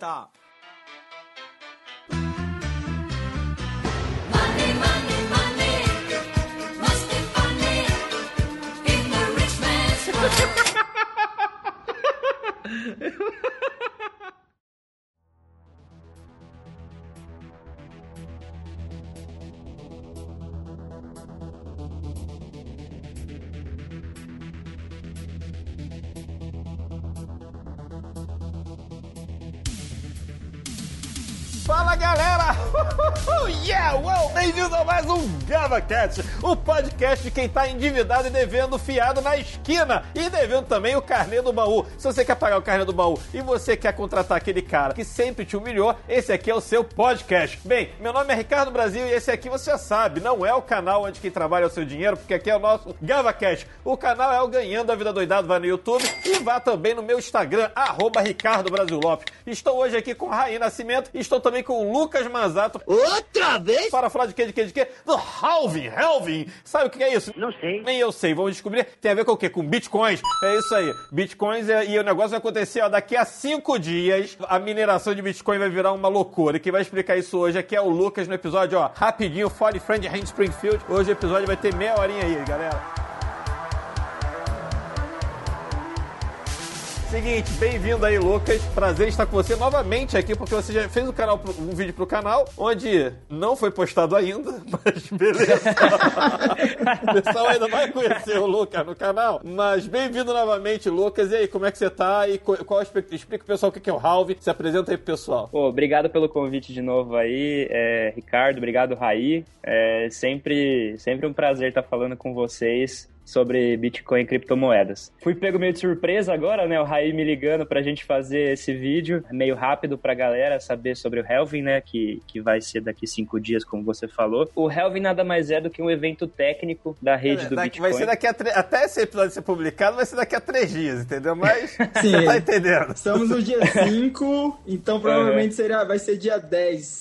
stop. GavaCast, o podcast de quem tá endividado e devendo fiado na esquina e devendo também o carnê do baú. Se você quer pagar o carnê do baú e você quer contratar aquele cara que sempre te humilhou, esse aqui é o seu podcast. Bem, meu nome é Ricardo Brasil e esse aqui você já sabe, não é o canal onde quem trabalha é o seu dinheiro, porque aqui é o nosso GavaCast. O canal é o Ganhando a Vida Doidado, vai no YouTube e vá também no meu Instagram, arroba Ricardo Brasil Lopes. Estou hoje aqui com Raí Nascimento e estou também com o Lucas Manzato. Outra vez? Para falar de quê, de quê, de quê? Do halving, halving. Sabe o que é isso? Não sei. Nem eu sei, vamos descobrir. Tem a ver com o quê? Com bitcoins. É isso aí. Bitcoins é- e o negócio vai acontecer, ó, daqui a cinco dias, a mineração de Bitcoin vai virar uma loucura. E quem vai explicar isso hoje aqui é o Lucas no episódio, ó, rapidinho, Folly Friend Hand Springfield. Hoje o episódio vai ter meia horinha aí, galera. Seguinte, bem-vindo aí, Lucas. Prazer estar com você novamente aqui, porque você já fez um, canal, um vídeo pro canal, onde não foi postado ainda, mas beleza. o pessoal ainda vai conhecer o Lucas no canal. Mas bem-vindo novamente, Lucas. E aí, como é que você tá? E qual explica, pro pessoal o que que é o Halve. Se apresenta aí pro pessoal. Pô, obrigado pelo convite de novo aí, é, Ricardo, obrigado, Raí. É sempre, sempre um prazer estar falando com vocês sobre Bitcoin e criptomoedas. Fui pego meio de surpresa agora, né? O Raí me ligando pra gente fazer esse vídeo, meio rápido pra galera saber sobre o Helvin, né? Que, que vai ser daqui cinco dias, como você falou. O Helvin nada mais é do que um evento técnico da rede do Daqui- Bitcoin. vai ser daqui a tre- Até esse episódio ser publicado, vai ser daqui a três dias, entendeu? Mas Sim. você tá entendendo. Estamos no dia 5, então provavelmente será, vai ser dia 10.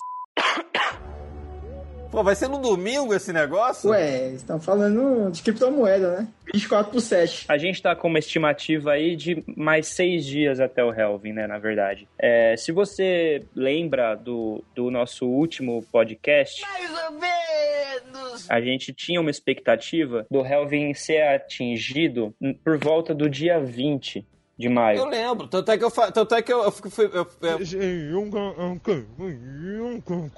Pô, vai ser no domingo esse negócio? Ué, estão falando de criptomoeda, né? 24 por 7. A gente tá com uma estimativa aí de mais seis dias até o Helvin, né, na verdade. É, se você lembra do, do nosso último podcast, Mais ou menos. a gente tinha uma expectativa do Helvin ser atingido por volta do dia 20 de Eu maio. lembro, tanto é que eu, fa- tanto é que eu, eu fui, fui- eu- eu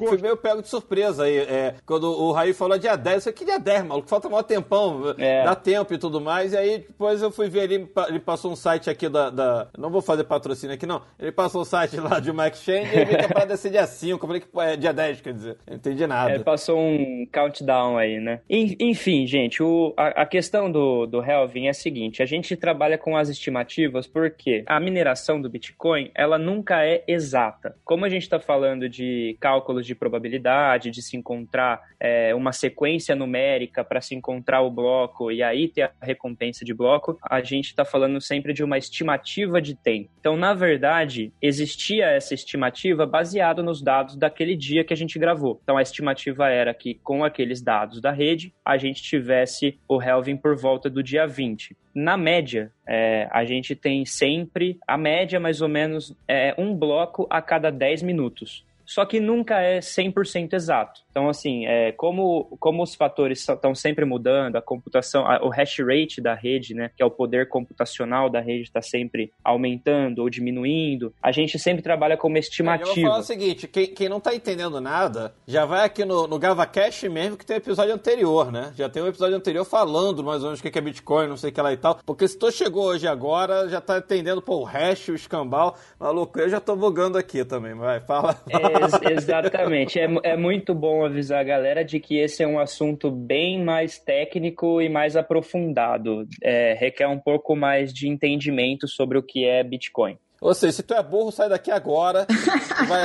fui meio pego de surpresa aí. É, quando o Raí falou dia 10, eu falei, que dia 10, maluco? Falta maior tempão, É. dá tempo e tudo mais. E aí depois eu fui ver ele, ele passou um site aqui da, da- Não vou fazer patrocínio aqui, não. Ele passou um site lá de uma exchange e eu vi que parada ser dia 5. Eu falei que é dia 10, quer dizer. Eu não entendi nada. É, passou um countdown aí, né? En- Enfim, gente, o- a, a questão do, do Helvin é a seguinte: a gente trabalha com as estimativas porque a mineração do Bitcoin ela nunca é exata. Como a gente está falando de cálculos de probabilidade, de se encontrar é, uma sequência numérica para se encontrar o bloco e aí ter a recompensa de bloco, a gente está falando sempre de uma estimativa de tempo. Então, na verdade, existia essa estimativa baseada nos dados daquele dia que a gente gravou. Então, a estimativa era que com aqueles dados da rede, a gente tivesse o Helvin por volta do dia 20. Na média, é, a gente tem sempre, a média mais ou menos, é um bloco a cada 10 minutos. Só que nunca é 100% exato. Então, assim, é, como, como os fatores estão sempre mudando, a computação, a- o hash rate da rede, né, que é o poder computacional da rede, está sempre aumentando ou diminuindo, a gente sempre trabalha com uma Eu vou falar estimativa. o seguinte, quem, quem não tá entendendo nada, já vai aqui no, no GavaCast mesmo que tem episódio anterior, né? Já tem um episódio anterior falando mais ou menos o que é Bitcoin, não sei o que lá e tal. Porque se tu chegou hoje agora, já tá entendendo, pô, o hash, o escambau, maluco, eu já tô bugando aqui também, vai, fala. Ex- exatamente. É, é muito bom avisar a galera de que esse é um assunto bem mais técnico e mais aprofundado. É, requer um pouco mais de entendimento sobre o que é Bitcoin. Ou seja, se tu é burro, sai daqui agora. Tu vai...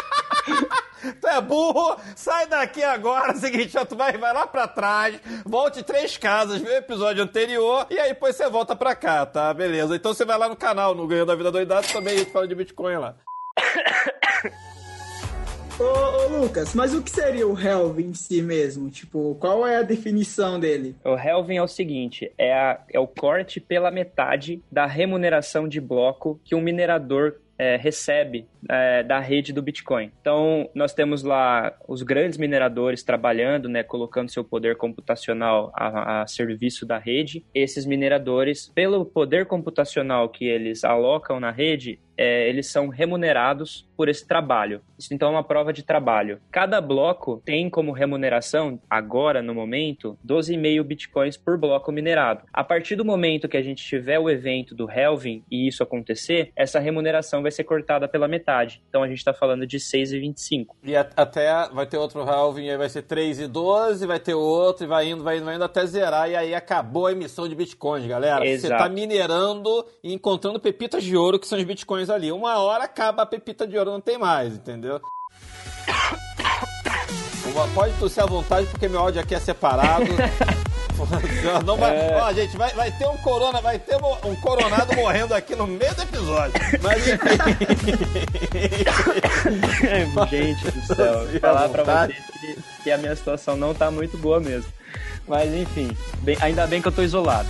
Tu é burro, sai daqui agora. Seguinte, ó, tu vai, vai lá pra trás, volte três casas, vê o episódio anterior e aí depois você volta pra cá, tá? Beleza. Então você vai lá no canal, no Ganhando a Vida Doidado, também a gente fala de Bitcoin lá. Ô, ô, Lucas, mas o que seria o Helvin em si mesmo? Tipo, qual é a definição dele? O Helvin é o seguinte: é, a- é o corte pela metade da remuneração de bloco que um minerador é, recebe é, da rede do Bitcoin. Então, nós temos lá os grandes mineradores trabalhando, né, colocando seu poder computacional a, a serviço da rede. Esses mineradores, pelo poder computacional que eles alocam na rede, é, eles são remunerados por esse trabalho. Isso então é uma prova de trabalho. Cada bloco tem como remuneração, agora no momento, 12,5 bitcoins por bloco minerado. A partir do momento que a gente tiver o evento do Helvin e isso acontecer, essa remuneração vai ser cortada pela metade. Então a gente está falando de 6,25. E até vai ter outro halving, aí vai ser 3 e 12, vai ter outro, e vai indo, vai indo, vai indo até zerar, e aí acabou a emissão de bitcoins, galera. Você Exato. tá minerando e encontrando pepitas de ouro, que são os bitcoins ali. Uma hora acaba a pepita de ouro, não tem mais, entendeu? Pode tossir à vontade, porque meu áudio aqui é separado. Não vai, Ó, gente, vai, vai ter um corona, vai ter um, um coronado morrendo aqui no meio do episódio. Mas enfim. gente do céu, à falar pra vocês que, que a minha situação não tá muito boa mesmo. Mas enfim, bem- ainda bem que eu tô isolado.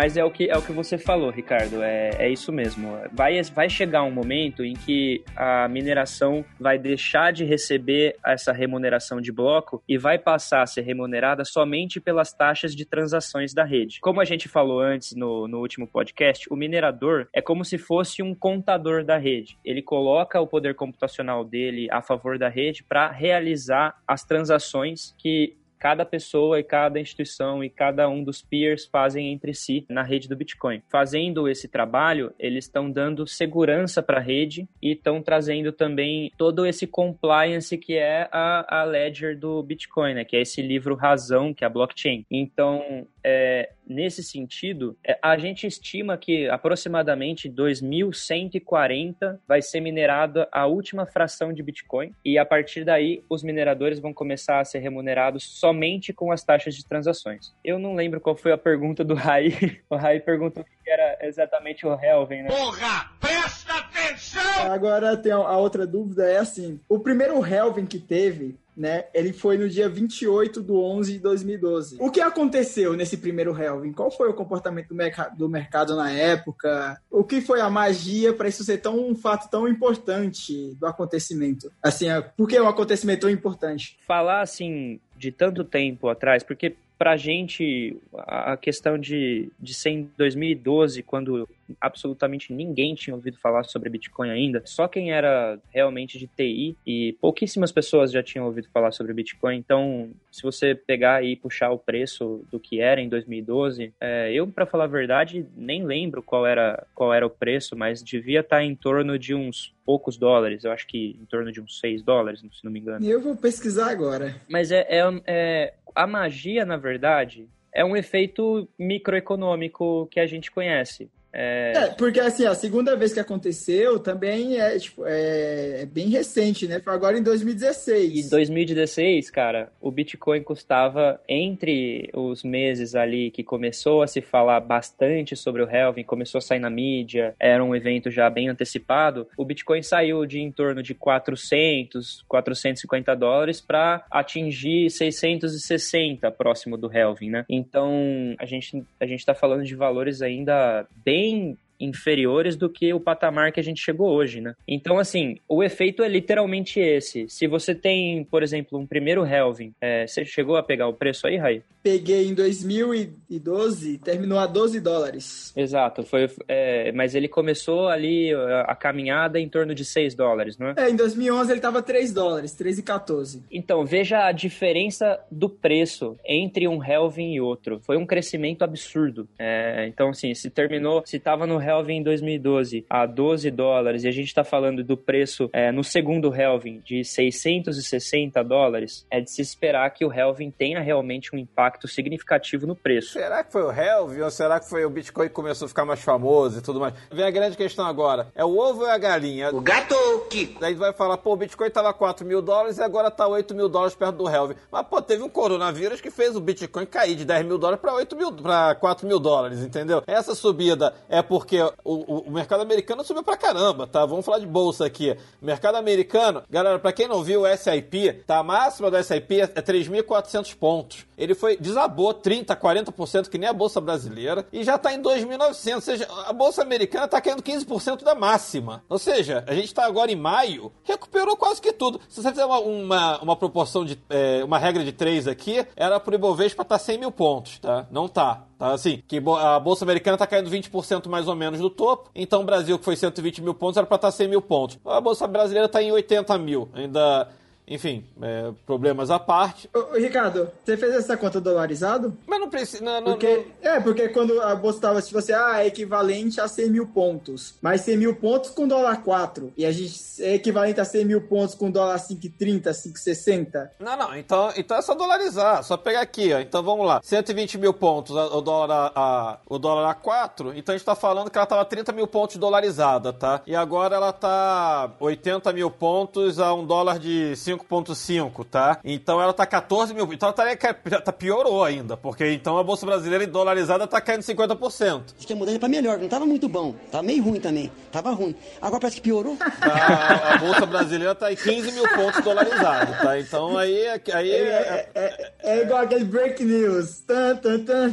Mas é o que, é o que você falou, Ricardo. É, é isso mesmo. Vai, vai chegar um momento em que a mineração vai deixar de receber essa remuneração de bloco e vai passar a ser remunerada somente pelas taxas de transações da rede. Como a gente falou antes no, no último podcast, o minerador é como se fosse um contador da rede. Ele coloca o poder computacional dele a favor da rede para realizar as transações que cada pessoa e cada instituição e cada um dos peers fazem entre si na rede do Bitcoin. Fazendo esse trabalho, eles estão dando segurança para a rede e estão trazendo também todo esse compliance que é a, a ledger do Bitcoin, né? Que é esse livro razão, que é a blockchain. Então, é, nesse sentido, é, a gente estima que aproximadamente 2140 vai ser minerada a última fração de Bitcoin e a partir daí os mineradores vão começar a ser remunerados somente com as taxas de transações. Eu não lembro qual foi a pergunta do Rai. O Rai perguntou o que era exatamente o Helven, né? Porra, presta atenção! Agora tem a, a outra dúvida, é assim, o primeiro Helvin que teve, né, ele foi no dia 28 de 11 de 2012. O que aconteceu nesse primeiro Helvin? Qual foi o comportamento do, merca- do mercado na época? O que foi a magia para isso ser tão um fato tão importante do acontecimento? Assim, é- por que é um acontecimento tão importante? falar assim de tanto tempo atrás, porque pra gente a a questão de, de ser em 2012, quando absolutamente ninguém tinha ouvido falar sobre Bitcoin ainda, só quem era realmente de TI e pouquíssimas pessoas já tinham ouvido falar sobre Bitcoin. Então, se você pegar e puxar o preço do que era em 2012, é, eu, pra falar a verdade, nem lembro qual era, qual era o preço, mas devia estar em torno de uns poucos dólares. Eu acho que em torno de uns 6 dólares, se não me engano. Eu vou pesquisar agora. Mas é, é, é- a magia, na verdade, é um efeito microeconômico que a gente conhece. É, É, porque assim, a segunda vez que aconteceu também é, tipo, é, é bem recente, né? Foi agora em 2016. E 2016, cara, o Bitcoin custava entre os meses ali que começou a se falar bastante sobre o Helvin, começou a sair na mídia, era um evento já bem antecipado. O Bitcoin saiu de em torno de 400, 450 dólares para atingir 660 próximo do Helvin, né? Então, a gente a gente tá falando de valores ainda bem bem inferiores do que o patamar que a gente chegou hoje, né? Então, assim, o efeito é literalmente esse. Se você tem, por exemplo, um primeiro Helvin, é, você chegou a pegar o preço aí, Rai? Peguei em 2012, terminou a 12 dólares. Exato, foi, é, mas ele começou ali a, caminhada em torno de 6 dólares, não é? É, em 2011 ele tava 3 dólares, 3,14. Então, veja a diferença do preço entre um Helvin e outro. Foi um crescimento absurdo. É, então, assim, se terminou, se tava no Helvin em 2012 a 12 dólares e a gente tá falando do preço é, no segundo Helvin de 660 dólares, é de se esperar que o Helvin tenha realmente um impacto significativo no preço. Será que foi o Helvin ou será que foi o Bitcoin que começou a ficar mais famoso e tudo mais? Vem a grande questão agora: é o ovo ou é a galinha? O gato o Kiko? Daí vai falar, pô, o Bitcoin tava 4 mil dólares e agora tá 8 mil dólares perto do Helvin. Mas, pô, teve um coronavírus que fez o Bitcoin cair de 10 mil dólares pra 8 mil, pra 4 mil dólares, entendeu? Essa subida é porque o, o, o mercado americano subiu pra caramba, tá? Vamos falar de bolsa aqui. Mercado americano, galera, pra quem não viu o SIP, tá? A máxima do SIP é 3.400 pontos. Ele foi, desabou 30, 40%, que nem a bolsa brasileira, e já tá em 2.900. Ou seja, a bolsa americana tá caindo 15% da máxima. Ou seja, a gente tá agora em maio, recuperou quase que tudo. Se você fizer uma, uma, uma proporção de. é, uma regra de 3 aqui, era pro Ibovespa tá 100 mil pontos, tá? Não tá. Tá assim, que a Bolsa Americana tá caindo 20% mais ou menos do topo, então o Brasil, que foi 120 mil pontos, era pra estar 100 mil pontos. A Bolsa Brasileira tá em 80 mil. Ainda, enfim, é, problemas à parte. Ô, Ricardo, você fez essa conta dolarizado? Mas não precisa. Não, não, Porque, é, porque quando a bolsa estava, tipo assim, ah, é equivalente a 100 mil pontos. Mas 100 mil pontos com dólar 4. E a gente é equivalente a 100 mil pontos com dólar 5,30, 5,60. Não, não, então, então é só dolarizar, só pegar aqui, ó. Então vamos lá, 120 mil pontos, o dólar a, o dólar a 4, então a gente tá falando que ela tava 30 mil pontos dolarizada, tá? E agora ela tá 80 mil pontos a um dólar de 5,5, tá? Então ela tá 14 mil, então ela tá, tá piorou ainda, porque então a Bolsa Brasileira dolarizada tá caindo 50%. Acho que a mudança é pra melhor, não tava muito bom. Tava meio ruim também. Tava ruim. Agora parece que piorou. A, a Bolsa Brasileira tá em 15 mil pontos dolarizado, tá? Então aí, é- aí é, É, é igual aquele break news. Tan, tan, tan.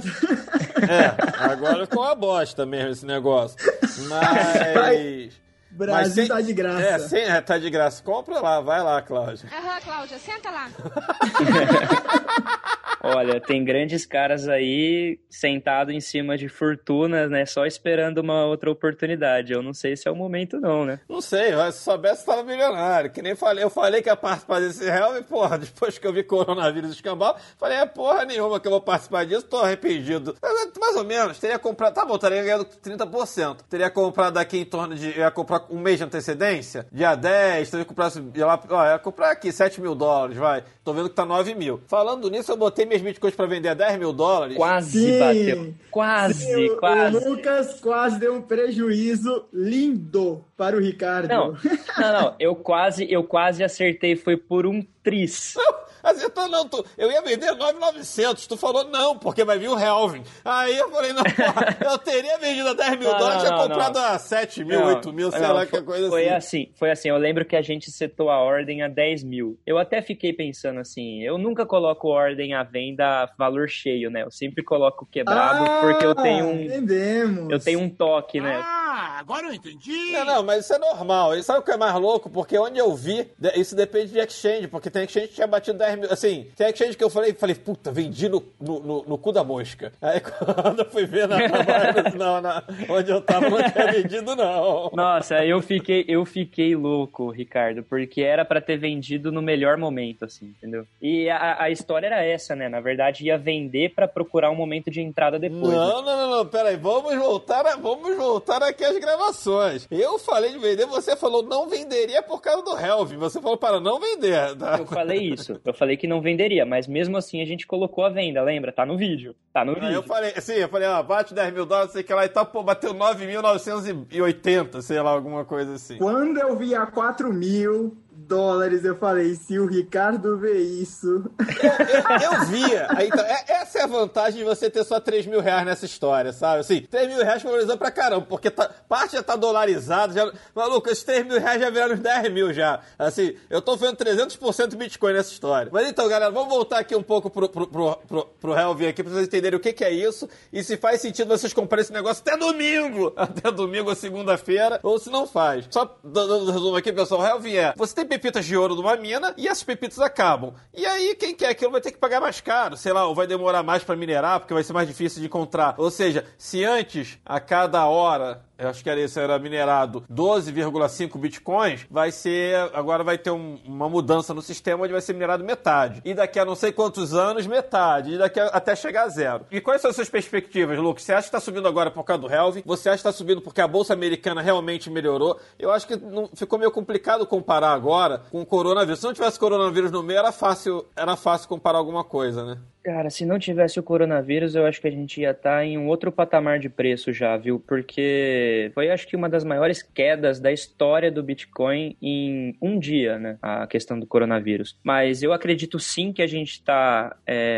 É, agora ficou uma bosta mesmo esse negócio. Mas. Brasil sem- tá de graça. É, sem, é, tá de graça. Compra lá, vai lá, Cláudia. Aham, Cláudia, senta lá. Olha, tem grandes caras aí sentado em cima de fortunas, né? Só esperando uma outra oportunidade. Eu não sei se é o momento, não, né? Não sei, mas se soubesse, tava milionário. Que nem falei, eu falei que ia participar desse real e, porra, depois que eu vi coronavírus escambau, falei, é porra nenhuma que eu vou participar disso, tô arrependido. Mais ou menos, teria comprado, tá bom, teria ganhado 30%. Teria comprado aqui em torno de, eu ia comprar um mês de antecedência, dia 10, teria comprado, ia lá, ó, ia comprar aqui 7 mil dólares, vai. Tô vendo que tá 9 mil. Falando nisso, eu botei minhas bitcoins pra vender a 10 mil dólares. Quase Sim. bateu. Quase, Sim, o, quase. o Lucas quase deu um prejuízo lindo para o Ricardo. Não, não, não. Eu quase, eu quase acertei. Foi por um tris. Acertou não, tu, eu ia vender 9,900, tu falou não, porque vai vir o Helvin. Aí eu falei, não, porra, eu teria vendido a 10 mil Não, dólares, não, tinha não, comprado não. a 7 mil, Não, 8 mil, sei não, lá, foi- que coisa Foi assim. assim, foi assim. Eu lembro que a gente setou a ordem a 10 mil. Eu até fiquei pensando assim, eu nunca coloco ordem à venda valor cheio, né? Eu sempre coloco quebrado Ah, porque eu tenho um, Entendemos. eu tenho um toque, né? Ah, agora eu entendi. Não, não, mas isso é normal. E sabe o que é mais louco? Porque onde eu vi, isso depende de exchange, porque tem exchange que tinha batido 10 mil. Assim, tem exchange que eu falei, falei, puta, vendi no, no, no- no cu da mosca. Aí quando eu fui ver na, não, na- onde eu tava, não tinha vendido, não. Nossa, eu fiquei, eu fiquei louco, Ricardo, porque era pra ter vendido no melhor momento, assim, entendeu? E a, a história era essa, né? Na verdade, ia vender pra procurar um momento de entrada depois. né? Não, não, não, não, peraí, vamos voltar, a- vamos voltar aqui às gravações. Eu falei de vender, você falou não venderia por causa do Helvin. Você falou para não vender. tá? Eu falei isso. Eu falei que não venderia, mas mesmo assim a gente colocou a venda, lembra? Tá no vídeo. Tá no Aí vídeo. eu falei, sim, eu falei, ó, bate 10 mil dólares, sei que lá e tal, pô, bateu 9.980, sei lá, alguma coisa assim. Quando eu vi a 4 mil dólares, eu falei, se o Ricardo vê isso... Eu, eu via. Aí, então, é- essa é a vantagem de você ter só 3 mil reais nessa história, sabe? Assim, 3 mil reais valorizou pra caramba, porque tá- parte já tá dolarizado. Já, maluco, esses 3 mil reais já viraram uns 10 mil já. Assim, eu tô vendo 300% Bitcoin nessa história. Mas então, galera, vamos voltar aqui um pouco pro, pro, pro, pro, pro Helvin aqui pra vocês entenderem o que, que é isso e se faz sentido vocês comprarem esse negócio até domingo. Até domingo ou segunda-feira, ou se não faz. Só dando um resumo aqui, pessoal, Helvin é, você tem pepitas de ouro numa mina e essas pepitas acabam. E aí, quem quer aquilo vai ter que pagar mais caro, sei lá, ou vai demorar mais pra minerar, porque vai ser mais difícil de encontrar. Ou seja, se antes, a cada hora, eu acho que era isso, era minerado 12,5 bitcoins, vai ser, agora vai ter um- uma mudança no sistema onde vai ser minerado metade. E daqui a não sei quantos anos, metade. E daqui a, até chegar a zero. E quais são as suas perspectivas, Lucas? Você acha que está subindo agora por causa do Helvin? Você acha que está subindo porque a Bolsa Americana realmente melhorou? Eu acho que não, ficou meio complicado comparar agora com o coronavírus. Se não tivesse coronavírus no meio, era fácil, era fácil comparar alguma coisa, né? Cara, se não tivesse o coronavírus, eu acho que a gente ia estar em um outro patamar de preço já, viu? Porque foi, acho que, uma das maiores quedas da história do Bitcoin em um dia, né? A questão do coronavírus. Mas eu acredito sim que a gente está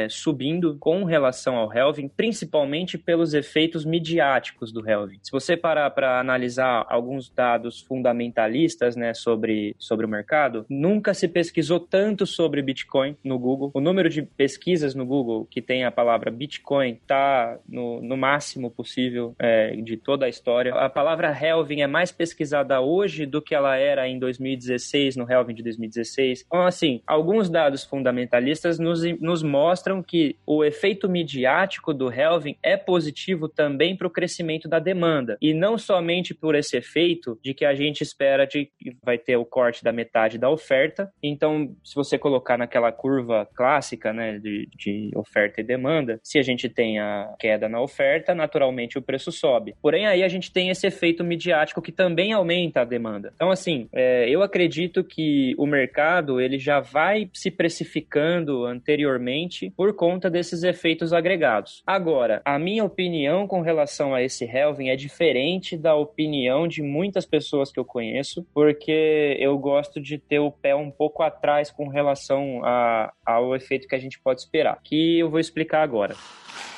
subindo com relação ao halving, principalmente pelos efeitos midiáticos do halving. Se você parar para analisar alguns dados fundamentalistas, né, sobre, sobre o mercado, nunca se pesquisou tanto sobre Bitcoin no Google. O número de pesquisas no Google que tem a palavra Bitcoin está no, no máximo possível é, de toda a história. A palavra halving é mais pesquisada hoje do que ela era em 2016, no halving de 2016. Então, assim, alguns dados fundamentalistas nos, nos mostram que o efeito midiático do halving é positivo também para o crescimento da demanda. E não somente por esse efeito de que a gente espera de que vai ter o corte da metade da oferta. Então, se você colocar naquela curva clássica, né, de, de oferta e demanda, se a gente tem a queda na oferta, naturalmente o preço sobe. Porém, aí a gente tem esse efeito midiático que também aumenta a demanda. Então, assim, é, eu acredito que o mercado ele já vai se precificando anteriormente por conta desses efeitos agregados. Agora, a minha opinião com relação a esse halving é diferente da opinião de muitas pessoas que eu conheço, porque eu gosto de ter o pé um pouco atrás com relação a, ao efeito que a gente pode esperar, que eu vou explicar agora.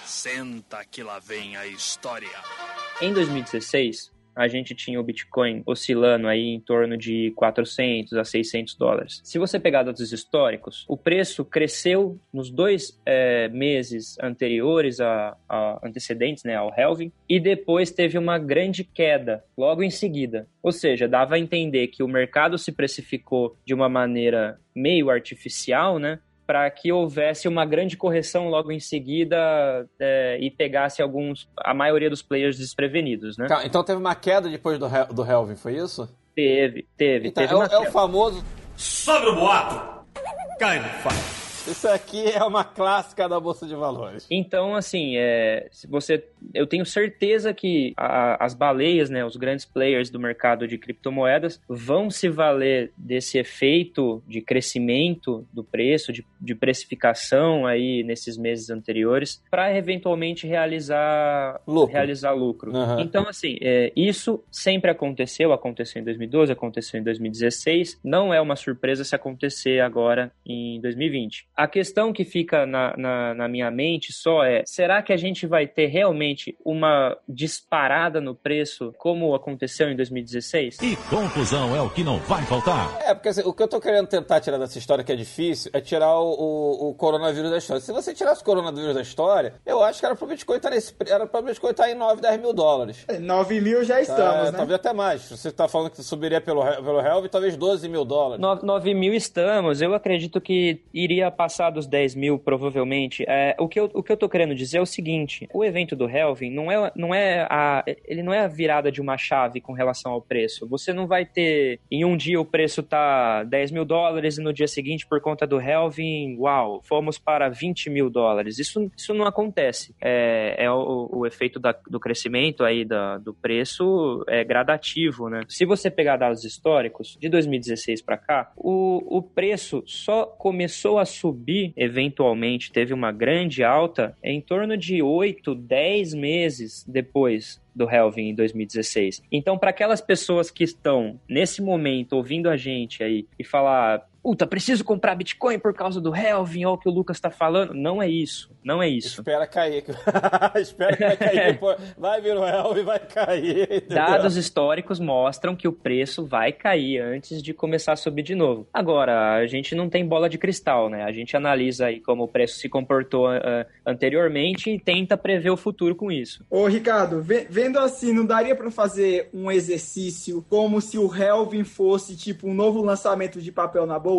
Senta que lá vem a história. Em 2016, a gente tinha o Bitcoin oscilando aí em torno de 400 a 600 dólares. Se você pegar dados históricos, o preço cresceu nos dois é, meses anteriores a, a antecedentes, né, ao halving, e depois teve uma grande queda logo em seguida. Ou seja, dava a entender que o mercado se precificou de uma maneira meio artificial, né? Para que houvesse uma grande correção logo em seguida é, e pegasse alguns, a maioria dos players desprevenidos, né? Então teve uma queda depois do, do Helvin, foi isso? Teve, teve, Então, teve é, o- é o famoso. Sobre o boato, cai no fato. Isso aqui é uma clássica da Bolsa de Valores. Então, assim, é, se você, eu tenho certeza que a- as baleias, né, os grandes players do mercado de criptomoedas, vão se valer desse efeito de crescimento do preço, de, de precificação aí nesses meses anteriores, para eventualmente realizar Lucro. realizar lucro. Aham. Então, assim, é, isso sempre aconteceu, aconteceu em 2012, aconteceu em 2016, não é uma surpresa se acontecer agora em 2020. A questão que fica na, na, na minha mente só é: será que a gente vai ter realmente uma disparada no preço como aconteceu em 2016? E conclusão é o que não vai faltar. É, porque assim, o que eu tô querendo tentar tirar dessa história que é difícil é tirar o, o- o coronavírus da história. Se você tirasse o coronavírus da história, eu acho que era pro Bitcoin estar nesse. Era pro Bitcoin estar em 9, 10 mil dólares. 9 mil já Tá, estamos, né? Talvez até mais. Você tá falando que subiria pelo, pelo Helvin, talvez 12 mil dólares. 9 mil estamos, eu acredito que iria passar dos 10 mil, provavelmente. É, o, que eu, o que eu tô querendo dizer é o seguinte: o evento do Helvin não é, não é a. Ele não é a virada de uma chave com relação ao preço. Você não vai ter. Em um dia o preço tá 10 mil dólares e no dia seguinte, por conta do Helvin, uau, fomos para 20 mil dólares. Isso, isso não acontece. É, é o, o efeito da- do crescimento aí da, do preço é gradativo, né? Se você pegar dados históricos, de 2016 para cá, o, o preço só começou a subir, eventualmente, teve uma grande alta em torno de 8, 10 meses depois do Helvin em 2016. Então, para aquelas pessoas que estão nesse momento ouvindo a gente aí e falar, puta, preciso comprar Bitcoin por causa do Helvin, olha o que o Lucas tá falando, não é isso, não é isso. Espera cair. Espera que vai cair. Pô, vai vir o Helvin, vai cair. entendeu? Dados históricos mostram que o preço vai cair antes de começar a subir de novo. Agora, a gente não tem bola de cristal, né? A gente analisa aí como o preço se comportou ah, anteriormente e tenta prever o futuro com isso. Ô, Ricardo, ve- vendo assim, não daria pra fazer um exercício como se o Helvin fosse tipo um novo lançamento de papel na bolsa?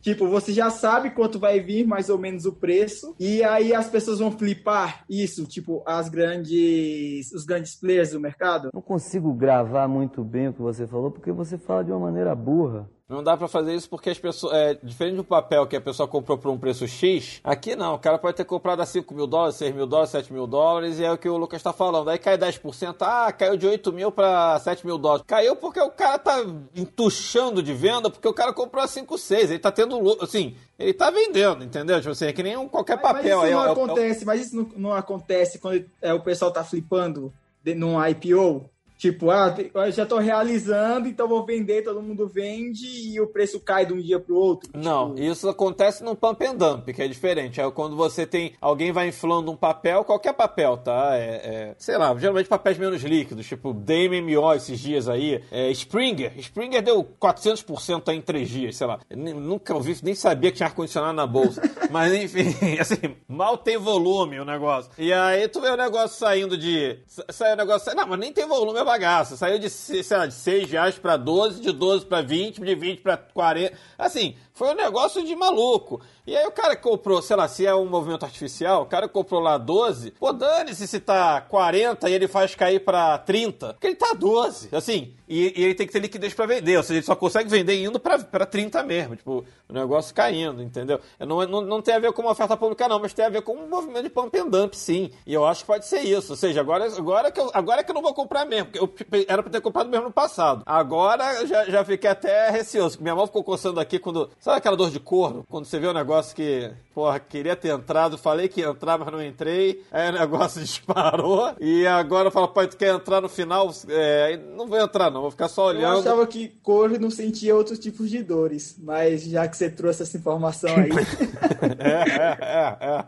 Tipo, você já sabe quanto vai vir mais ou menos o preço, e aí as pessoas vão flipar isso, tipo, as grandes, os grandes players do mercado. Não consigo gravar muito bem o que você falou porque você fala de uma maneira burra. Não dá pra fazer isso porque as pessoas. É, diferente do papel que a pessoa comprou por um preço X, aqui não. O cara pode ter comprado a 5 mil dólares, 6 mil dólares, 7 mil dólares, e é o que o Lucas tá falando. Aí cai 10%, ah, caiu de 8 mil pra 7 mil dólares. Caiu porque o cara tá entuchando de venda, porque o cara comprou a 5, 6. Ele tá tendo lucro. Assim, ele tá vendendo, entendeu? Tipo assim, é que nem um qualquer Mas- papel mas aí. isso não ó, é o- acontece, mas isso não, não acontece quando é, o pessoal tá flipando num IPO. Tipo, ah, eu já tô realizando, então vou vender, todo mundo vende e o preço cai de um dia pro outro. Não, Tipo, isso acontece no pump and dump, que é diferente. É quando você tem. Alguém vai inflando um papel, qualquer papel, tá? É, é, sei lá, geralmente papéis menos líquidos, tipo DMMO esses dias aí. É, Springer. Springer deu 400% aí em três dias, sei lá. Eu nunca ouvi, nem sabia que tinha ar-condicionado na bolsa. Mas enfim, assim, mal tem volume o negócio. E aí tu vê o negócio saindo de. sa- Saiu o negócio. Não, mas nem tem volume a bagaça. Saiu de, se- sei lá, de 6 reais pra 12, de 12 pra 20, de 20 pra 40. Assim, foi um negócio de maluco. E aí o cara comprou, sei lá, se é um movimento artificial, o cara comprou lá 12, pô, dane-se se tá 40 e ele faz cair pra 30, porque ele tá 12, assim, e, e ele tem que ter liquidez pra vender, ou seja, ele só consegue vender indo pra 30 mesmo, tipo, o negócio caindo, entendeu? Não, não, não tem a ver com uma oferta pública não, mas tem a ver com um movimento de pump and dump, sim, e eu acho que pode ser isso, ou seja, agora, agora, que, eu, agora que eu não vou comprar mesmo, eu era pra ter comprado mesmo no passado, agora já, já fiquei até receoso, minha mão ficou coçando aqui quando, sabe aquela dor de corno, quando você vê um negócio que, porra, queria ter entrado, falei que ia entrar, mas não entrei, aí o negócio disparou, e agora eu falo, pai, tu quer entrar no final? É, não vou entrar não, vou ficar só Eu olhando. achava que corno não sentia outros tipos de dores, mas já que você trouxe essa informação aí, É, é, é, é.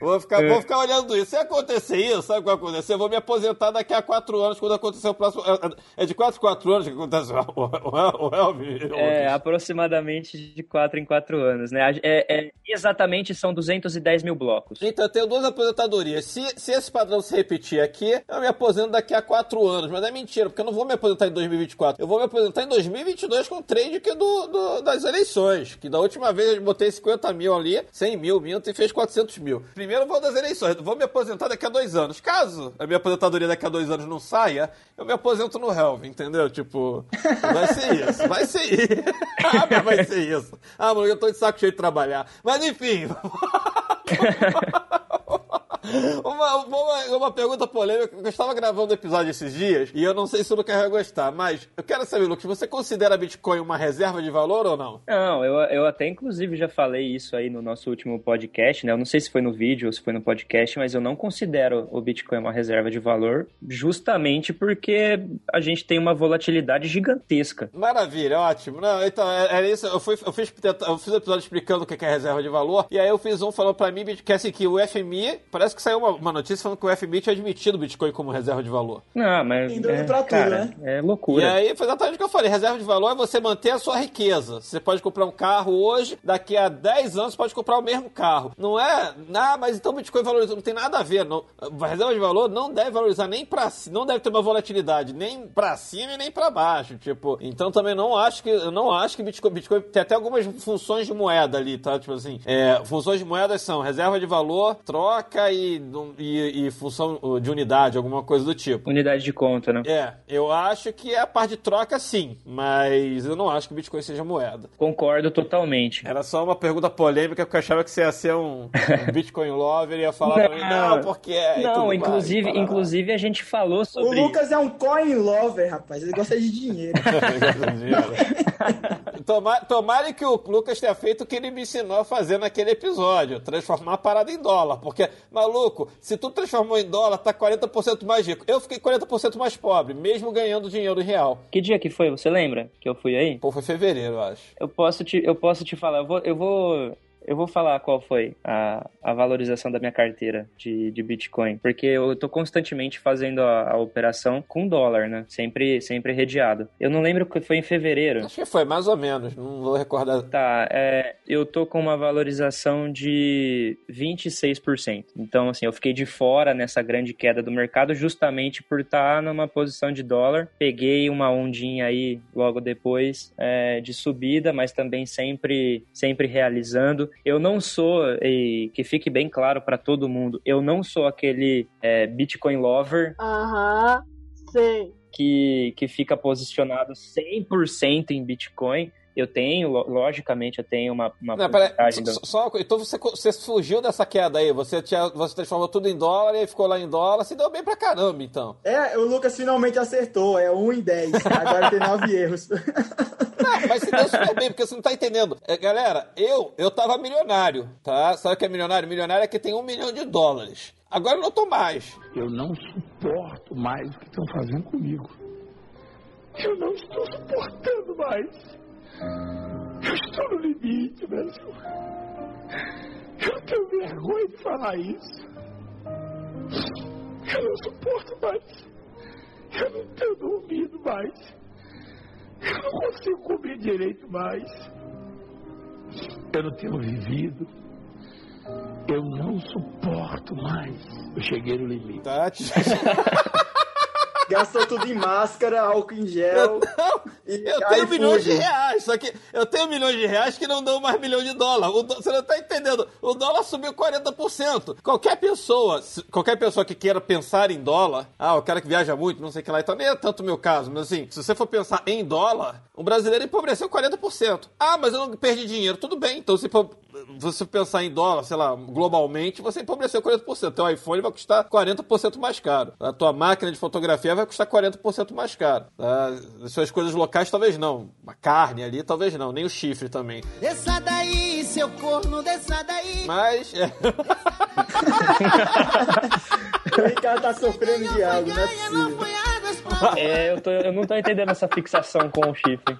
Vou ficar, vou ficar olhando isso. Se acontecer isso, sabe o que vai acontecer? Eu vou me aposentar daqui a quatro anos, quando acontecer o próximo. É é de quatro quatro anos que acontece o, o, o Elvis? É, aproximadamente de 4 em 4 anos, né? É, é- exatamente são 210 mil blocos. Então, eu tenho duas aposentadorias. Se, se esse padrão se repetir aqui, eu me aposento daqui a quatro anos. Mas é mentira, porque eu não vou me aposentar em 2024. Eu vou me aposentar em 2022 com o trade que é do, do- das eleições. Que da última vez eu botei 50 mil ali, 100 mil, minto, e fez 400 mil. Primeiro eu vou das eleições. Vou me aposentar daqui a dois anos. Caso a minha aposentadoria daqui a dois anos não saia, eu me aposento no Helv, entendeu? Tipo, vai ser isso. Vai ser isso. ah, vai ser isso. Ah, mano, eu tô de saco cheio de trabalhar. Mas enfim. Uma, uma, uma pergunta polêmica. Eu estava gravando o episódio esses dias e eu não sei se o Lucas vai gostar, mas eu quero saber, Lucas, você considera Bitcoin uma reserva de valor ou não? Não, eu, eu até inclusive já falei isso aí no nosso último podcast, né? Eu não sei se foi no vídeo ou se foi no podcast, mas eu não considero o Bitcoin uma reserva de valor, justamente porque a gente tem uma volatilidade gigantesca. Maravilha, ótimo. Não, então, é- era isso. Eu, fui, eu, fiz, eu fiz um episódio explicando o que é reserva de valor, e aí eu fiz um falando pra mim que, assim, que o FMI, parece que saiu uma, uma notícia falando que o FMI tinha admitido o Bitcoin como reserva de valor. Não, mas. Tem doido é, pra tudo, cara, né? É E loucura. aí foi exatamente o que eu falei. Reserva de valor é você manter a sua riqueza. Você pode comprar um carro hoje, daqui a 10 anos você pode comprar o mesmo carro. Não é, ah, mas então o Bitcoin valoriza. Não tem nada a ver. Não. A reserva de valor não deve valorizar nem pra cima, não deve ter uma volatilidade nem pra cima e nem pra baixo. Tipo, então também não acho que, eu não acho que Bitcoin, Bitcoin tem até algumas funções de moeda ali, tá? Tipo assim, é, funções de moedas são reserva de valor, troca e, e, e função de unidade, alguma coisa do tipo. Unidade de conta, né? É, eu acho que é a parte de troca sim, mas eu não acho que o Bitcoin seja moeda. Concordo totalmente. Era só uma pergunta polêmica porque eu achava que você ia ser um, um Bitcoin lover e ia falar pra mim, não, porque é. Não, mais, inclusive, parará. inclusive a gente falou o sobre Lucas é um coin lover, rapaz. Ele gosta de dinheiro. Tomara, tomara que o Lucas tenha feito o que ele me ensinou a fazer naquele episódio, transformar a parada em dólar. Porque, maluco, se tu transformou em dólar, tá 40% mais rico. Eu fiquei 40% mais pobre, mesmo ganhando dinheiro em real. Que dia que foi? Você lembra que eu fui aí? Pô, foi fevereiro, eu acho. Eu posso te, eu posso te falar, eu vou, eu vou, eu vou falar qual foi a, a valorização da minha carteira de, de Bitcoin, porque eu tô constantemente fazendo a, a operação com dólar, né? Sempre, sempre redeado. Eu não lembro que foi em fevereiro. Acho que foi, mais ou menos. Não vou recordar. Tá, é, eu tô com uma valorização de 26%. Então, assim, eu fiquei de fora nessa grande queda do mercado justamente por estar numa posição de dólar. Peguei uma ondinha aí logo depois é, de subida, mas também sempre, sempre realizando. Eu não sou, e que fique bem claro para todo mundo, eu não sou aquele é, Bitcoin lover Aham, sei. que, que fica posicionado 100% em Bitcoin. Eu tenho, lo- logicamente, eu tenho uma, uma Não, peraí, porcentagem do- só, então você, você fugiu dessa queda aí, você, tinha, você transformou tudo em dólar e aí ficou lá em dólar, se deu bem pra caramba, então. É, o Lucas finalmente acertou, é 1 em 10. Agora tem 9 erros. Não, mas se deu super bem, porque você não tá entendendo. É, galera, eu, eu tava milionário, tá? Sabe o que é milionário? Milionário é que tem um milhão de dólares. Agora eu não tô mais. Eu não suporto mais o que estão fazendo comigo. Eu não estou suportando mais. Eu estou no limite, Brasil. Eu tenho vergonha de falar isso. Eu não suporto mais. Eu não tenho dormido mais. Eu não consigo comer direito mais. Eu não tenho vivido. Eu não suporto mais. Eu cheguei no limite. Tá? Gastou tudo em máscara, álcool em gel. E Eu tenho milhões de reais, só que eu tenho milhões de reais que não dão mais milhão de dólar. O dó- você não tá entendendo? O dólar subiu 40%. Qualquer pessoa, qualquer pessoa que queira pensar em dólar, ah, o cara que viaja muito, não sei o que lá, então nem é tanto o meu caso, mas assim, se você for pensar em dólar, o brasileiro empobreceu 40%. Ah, mas eu não perdi dinheiro. Tudo bem, então se for- você pensar em dólar, sei lá, globalmente, você empobreceu 40%. Teu iPhone vai custar 40% mais caro. A tua máquina de fotografia vai custar 40% mais caro. As suas coisas locais, talvez não. A carne ali, talvez não. Nem o chifre também. Desça daí, seu corno, desça daí. Mas, é, O Ricardo tá sofrendo de algo, não é eu, tô- eu não tô entendendo essa fixação com o chifre.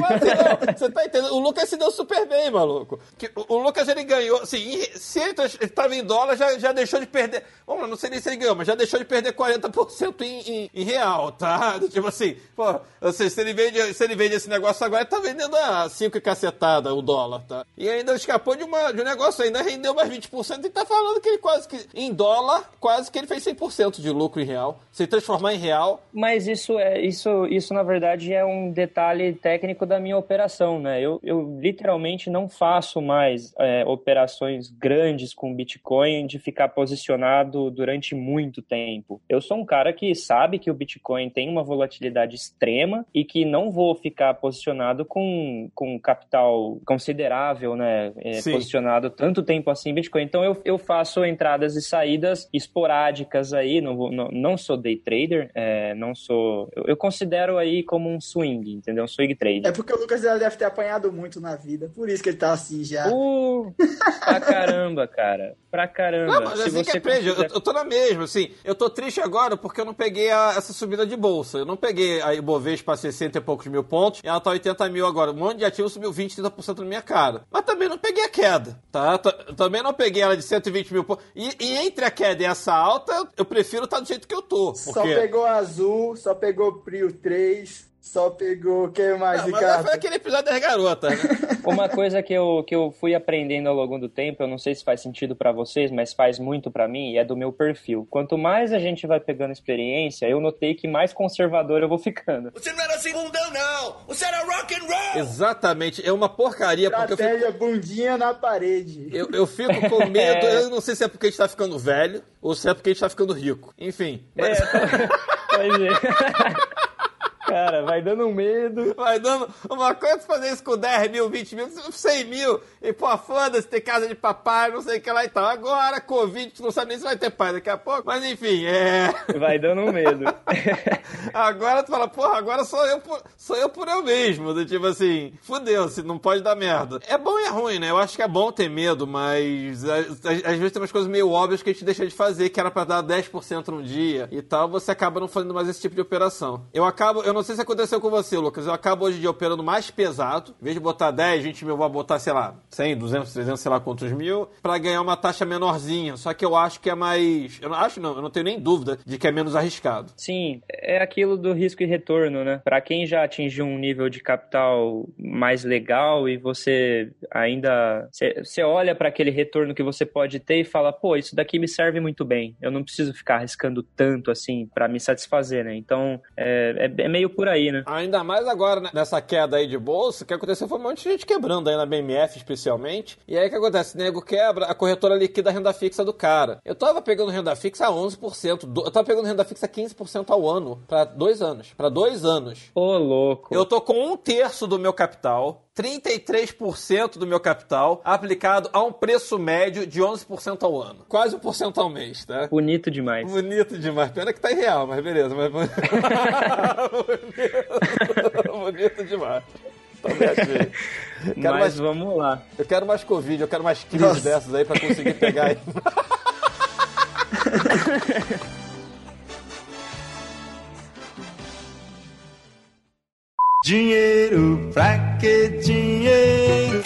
Mas, não, você tá entendendo? O Lucas se deu super bem, maluco. Que, o, o Lucas, ele ganhou, assim, se ele tá- ele tava em dólar, já, já deixou de perder. Vamos lá, não sei nem se ele ganhou, mas já deixou de perder 40% em, em, em real, tá? Tipo assim, pô, assim, se, ele vende, se ele vende esse negócio agora, ele tá vendendo a 5 e cacetada o dólar, tá? E ainda escapou de, uma, de um negócio, ainda rendeu mais 20% e tá falando que ele quase que, em dólar, quase que ele fez 100% de lucro em real. Se transformar real, Mas isso é isso, isso na verdade é um detalhe técnico da minha operação, né? Eu, eu literalmente não faço mais é, operações grandes com Bitcoin de ficar posicionado durante muito tempo. Eu sou um cara que sabe que o Bitcoin tem uma volatilidade extrema e que não vou ficar posicionado com, com capital considerável, né? É, posicionado tanto tempo assim em Bitcoin. Então eu, eu faço entradas e saídas esporádicas aí, não, vou- não, não sou day trader, é, não sou. Eu, eu considero aí como um swing, entendeu? Um swing trade. É porque o Lucas já deve ter apanhado muito na vida. Por isso que ele tá assim já. Uh, pra caramba, cara. Pra caramba. Não, mas Se assim que você aprende. Eu, consider- eu tô na mesma, assim. Eu tô triste agora porque eu não peguei a- essa subida de bolsa. Eu não peguei a Ibovespa a 60 e poucos mil pontos e ela tá 80 mil agora. Um monte de ativo subiu 20, 30% na minha cara. Mas também não peguei a queda, tá? T- Também não peguei ela de 120 mil pontos. E, e entre a queda e essa alta, eu, eu prefiro estar do jeito que eu tô. Só Porque... pegou azul, só pegou Prio 3, só pegou. O que mais, Ah, mas Ricardo? foi aquele episódio das garotas, né? Uma coisa que eu, que eu fui aprendendo ao longo do tempo, eu não sei se faz sentido pra vocês, mas faz muito pra mim, e é do meu perfil. Quanto mais a gente vai pegando experiência, eu notei que mais conservador eu vou ficando. Você não era segundão, não! Você era rock and roll! Exatamente. É uma porcaria, porque eu fico bundinha na parede. Eu, eu fico com medo, eu não sei se é porque a gente tá ficando velho ou se é porque a gente tá ficando rico. Enfim. Mas Pois é. Cara, vai dando um medo. vai dando uma coisa fazer isso com 10 mil, 20 mil, 100 mil. E pô, foda-se, ter casa de papai, não sei o que lá e tal. Agora, Covid, tu não sabe nem se vai ter pai daqui a pouco. Mas enfim, é. Vai dando um medo. Agora tu fala, porra, agora sou eu por, sou eu por eu mesmo. Do tipo assim, fudeu-se, não pode dar merda. É bom e é ruim, né? Eu acho que é bom ter medo, mas às, vezes tem umas coisas meio óbvias que a gente deixa de fazer, que era pra dar 10% num dia e tal, você acaba não fazendo mais esse tipo de operação. Eu acabo, eu não sei se aconteceu com você, Lucas, eu acabo hoje dia operando mais pesado, em vez de botar 10, 20 mil, eu vou botar, sei lá, 100, 200, 300, sei lá quantos mil, pra ganhar uma taxa menorzinha. Só que eu acho que é mais. Eu não acho, não, eu não tenho nem dúvida de que é menos arriscado. Sim, é aquilo do risco e retorno, né? Pra quem já atingiu um nível de capital mais legal e você ainda você olha pra aquele retorno que você pode ter e fala, pô, isso daqui me serve muito bem. Eu não preciso ficar arriscando tanto assim pra me satisfazer, né? Então é, é- é meio meio por aí, né? Ainda mais agora, né, nessa queda aí de bolsa, o que aconteceu foi um monte de gente quebrando aí na BMF, especialmente. E aí o que acontece? O nego quebra, a corretora liquida a renda fixa do cara. Eu tava pegando renda fixa a 11%, do- eu tava pegando renda fixa a 15% ao ano, pra dois anos. Pra dois anos. Ô, louco. Eu tô com um terço do meu capital, 33% do meu capital, aplicado a um preço médio de 11% ao ano. Quase 1% ao mês, tá? Bonito demais. Bonito demais. Pena que tá irreal, mas beleza. Mas... bonito. bonito demais. Mas mais, vamos lá. eu quero mais Covid, eu quero mais crises dessas aí pra conseguir pegar aí. Dinheiro, pra que dinheiro?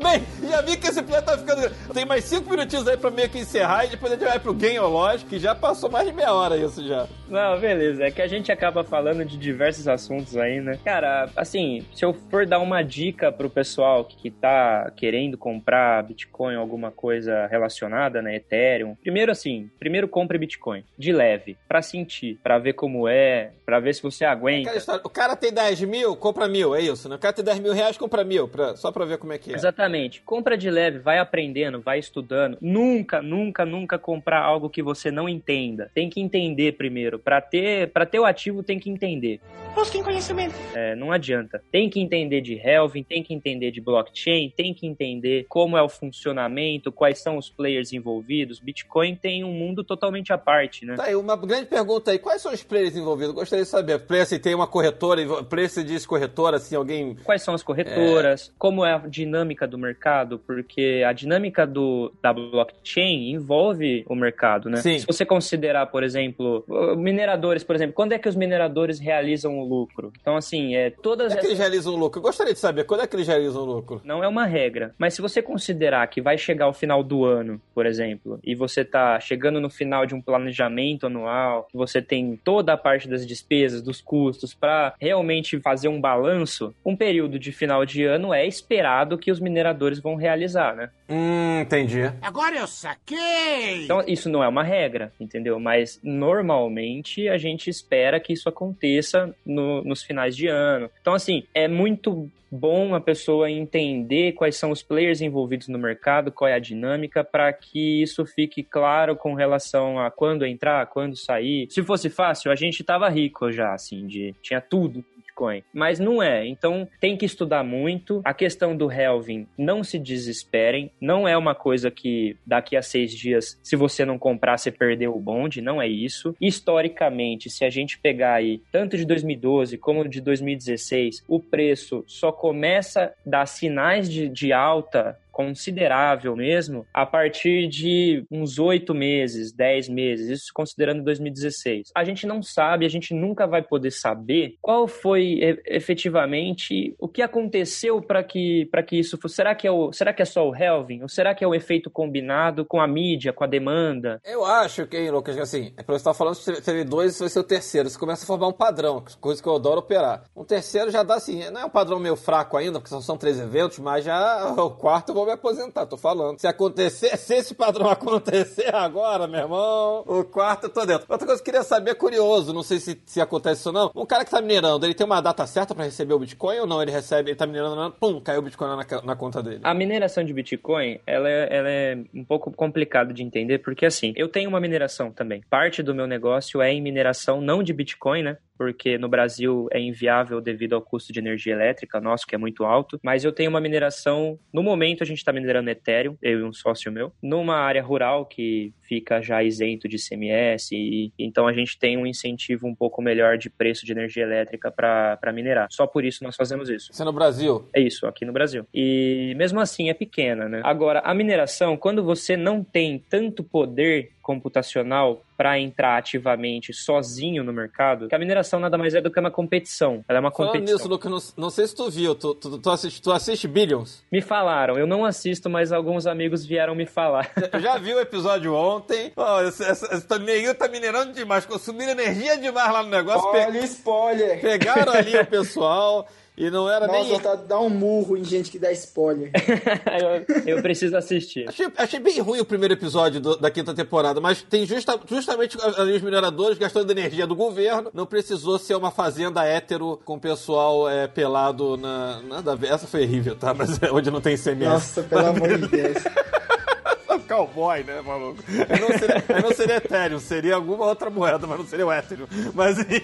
Bem, já vi que esse plano tá ficando. Tem mais cinco minutinhos aí pra meio que encerrar e depois a gente vai pro Game Lógico, que já passou mais de meia hora isso já. Não, beleza. É que a gente acaba falando de diversos assuntos aí, né? Cara, assim, se eu for dar uma dica pro pessoal que, tá querendo comprar Bitcoin ou alguma coisa relacionada, né? Ethereum. Primeiro, assim, primeiro compre Bitcoin. De leve. Pra sentir. Pra ver como é. Pra ver se você aguenta. O cara tem 10 mil, compra mil, é isso, né? O cara tem 10 mil reais, compra mil, pra, só pra ver como é que é. Exatamente. Compra de leve, vai aprendendo, vai estudando. Nunca, nunca, nunca comprar algo que você não entenda. Tem que entender primeiro. Pra ter, para ter o ativo, tem que entender. Busquem conhecimento. É, não adianta. Tem que entender de halving, tem que entender de blockchain, tem que entender como é o funcionamento, quais são os players envolvidos. Bitcoin tem um mundo totalmente à parte, né? Tá aí, uma grande pergunta aí. Quais são os players envolvidos? Gostaria de saber. Player, se tem uma corretora, se diz corretora, assim, alguém... Quais são as corretoras? Como é a dinâmica do mercado? Porque a dinâmica do, da blockchain envolve o mercado, né? Sim. Se você considerar, por exemplo, mineradores, por exemplo, quando é que os mineradores realizam o lucro? Então, assim, é todas Quando é que essas... eles realizam o lucro? Eu gostaria de saber, quando é que eles realizam o lucro? Não é uma regra. Mas se você considerar que vai chegar ao final do ano, por exemplo, e você tá chegando no final de um planejamento anual, que você tem toda a parte das despesas, dos custos, para realmente fazer um balanço, um período de final de ano é esperado que os mineradores vão realizar, né? Hum, entendi. Agora eu saquei. Então, isso não é uma regra, entendeu? Mas normalmente a gente espera que isso aconteça no- nos finais de ano. Então, assim, é muito bom a pessoa entender quais são os players envolvidos no mercado, qual é a dinâmica, para que isso fique claro com relação a quando entrar, quando sair. Se fosse fácil, a gente tava rico já, assim, de tinha tudo. Bitcoin. Mas não é. Então tem que estudar muito. A questão do halving, não se desesperem. Não é uma coisa que daqui a seis dias, se você não comprar, você perdeu o bonde. Não é isso. Historicamente, se a gente pegar aí tanto de 2012 como de 2016, o preço só começa a dar sinais de, de alta considerável mesmo a partir de uns oito meses, dez meses, isso considerando 2016. A gente não sabe, a gente nunca vai poder saber qual foi efetivamente o que aconteceu para que que isso fosse. Será que é o será que é só o halving ou será que é o efeito combinado com a mídia, com a demanda? Eu acho que, Lucas, que assim, é pra você estar falando que teve dois, vai ser o terceiro. Você começa a formar um padrão, coisa que eu adoro operar. Um terceiro já dá assim, não é um padrão meio fraco ainda, porque só são três eventos, mas já o quarto eu vou me aposentar, tô falando. Se acontecer, se esse padrão acontecer agora, meu irmão, o quarto eu tô dentro. Outra coisa que eu queria saber, é curioso, não sei se, se acontece isso ou não. Um cara que tá minerando, ele tem uma data certa pra receber o Bitcoin ou não? Ele recebe, ele tá minerando, pum, caiu o Bitcoin na, na conta dele. A mineração de Bitcoin, ela é, ela é um pouco complicado de entender, porque assim, eu tenho uma mineração também. Parte do meu negócio é em mineração não de Bitcoin, né? Porque no Brasil é inviável devido ao custo de energia elétrica nosso, que é muito alto. Mas eu tenho uma mineração. No momento, a gente está minerando Ethereum, eu e um sócio meu, numa área rural que fica já isento de CMS. E, então a gente tem um incentivo um pouco melhor de preço de energia elétrica para minerar. Só por isso nós fazemos isso. Isso é no Brasil? É isso, aqui no Brasil. E mesmo assim é pequena, né? Agora, a mineração, quando você não tem tanto poder computacional para entrar ativamente sozinho no mercado, que a mineração nada mais é do que uma competição. Ela é uma Falando competição. nisso, Lucas, não, não sei se tu viu, tu, tu, tu, assiste, tu assiste Billions? Me falaram, eu não assisto, mas alguns amigos vieram me falar. Eu já vi o episódio ontem. Ó, esse, esse, esse torneio tá minerando demais, consumindo energia demais lá no negócio. Olha, spoiler! Pegaram ali o pessoal. E não era Nossa, nem. vontade de dar um murro em gente que dá spoiler. eu, eu preciso assistir. Achei, achei bem ruim o primeiro episódio do- da quinta temporada, mas tem justa- justamente ali os mineradores gastando energia do governo. Não precisou ser uma fazenda hétero com o pessoal é, pelado na. Nada a ver. Essa foi horrível, tá? Mas é onde não tem CMS. Nossa, pelo amor de Deus. Cowboy, né, maluco? Aí não seria, aí não seria Ethereum, seria alguma outra moeda, mas não seria o Ethereum. Mas enfim.